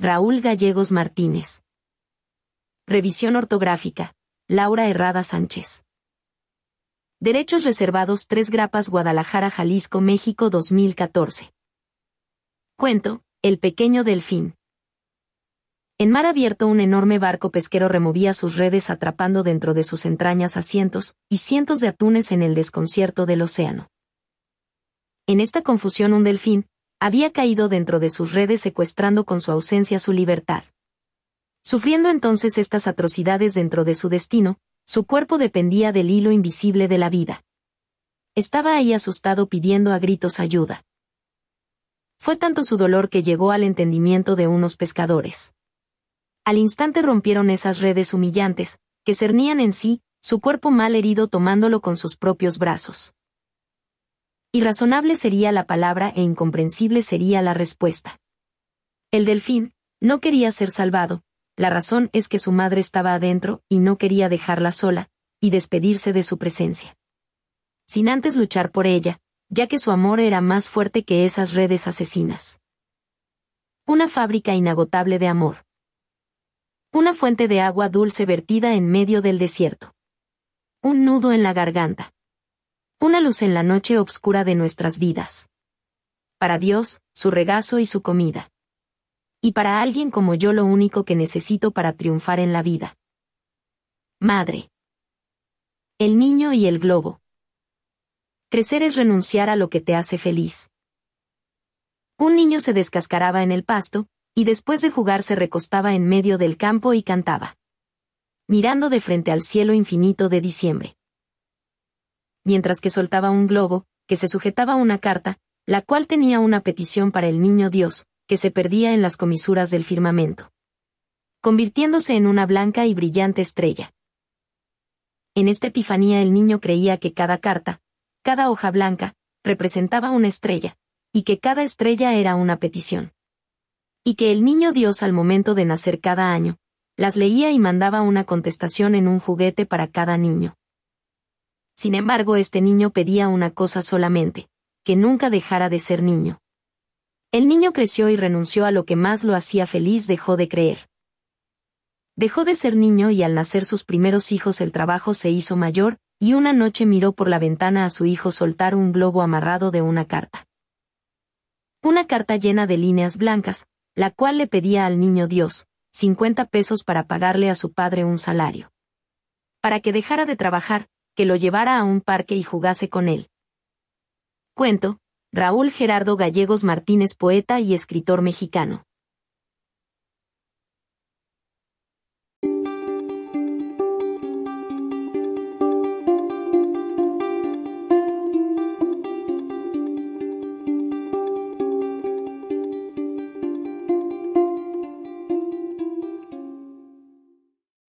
Raúl Gallegos Martínez. Revisión ortográfica. Laura Herrada Sánchez. Derechos reservados 3 Grapas Guadalajara, Jalisco, México 2014. Cuento, El pequeño delfín. En mar abierto un enorme barco pesquero removía sus redes atrapando dentro de sus entrañas a cientos y cientos de atunes en el desconcierto del océano. En esta confusión un delfín, había caído dentro de sus redes secuestrando con su ausencia su libertad. Sufriendo entonces estas atrocidades dentro de su destino, su cuerpo dependía del hilo invisible de la vida. Estaba ahí asustado pidiendo a gritos ayuda. Fue tanto su dolor que llegó al entendimiento de unos pescadores. Al instante rompieron esas redes humillantes, que cernían en sí, su cuerpo mal herido tomándolo con sus propios brazos. Irrazonable sería la palabra e incomprensible sería la respuesta. El delfín, no quería ser salvado, la razón es que su madre estaba adentro y no quería dejarla sola, y despedirse de su presencia. Sin antes luchar por ella, ya que su amor era más fuerte que esas redes asesinas. Una fábrica inagotable de amor. Una fuente de agua dulce vertida en medio del desierto. Un nudo en la garganta. Una luz en la noche oscura de nuestras vidas. Para Dios, su regazo y su comida. Y para alguien como yo lo único que necesito para triunfar en la vida. Madre. El niño y el globo. Crecer es renunciar a lo que te hace feliz. Un niño se descascaraba en el pasto, y después de jugar se recostaba en medio del campo y cantaba. Mirando de frente al cielo infinito de diciembre mientras que soltaba un globo, que se sujetaba a una carta, la cual tenía una petición para el niño Dios, que se perdía en las comisuras del firmamento. Convirtiéndose en una blanca y brillante estrella. En esta epifanía el niño creía que cada carta, cada hoja blanca, representaba una estrella, y que cada estrella era una petición. Y que el niño Dios al momento de nacer cada año, las leía y mandaba una contestación en un juguete para cada niño. Sin embargo, este niño pedía una cosa solamente, que nunca dejara de ser niño. El niño creció y renunció a lo que más lo hacía feliz, dejó de creer. Dejó de ser niño y al nacer sus primeros hijos el trabajo se hizo mayor, y una noche miró por la ventana a su hijo soltar un globo amarrado de una carta. Una carta llena de líneas blancas, la cual le pedía al niño Dios, 50 pesos para pagarle a su padre un salario. Para que dejara de trabajar, que lo llevara a un parque y jugase con él. Cuento, Raúl Gerardo Gallegos Martínez, poeta y escritor mexicano.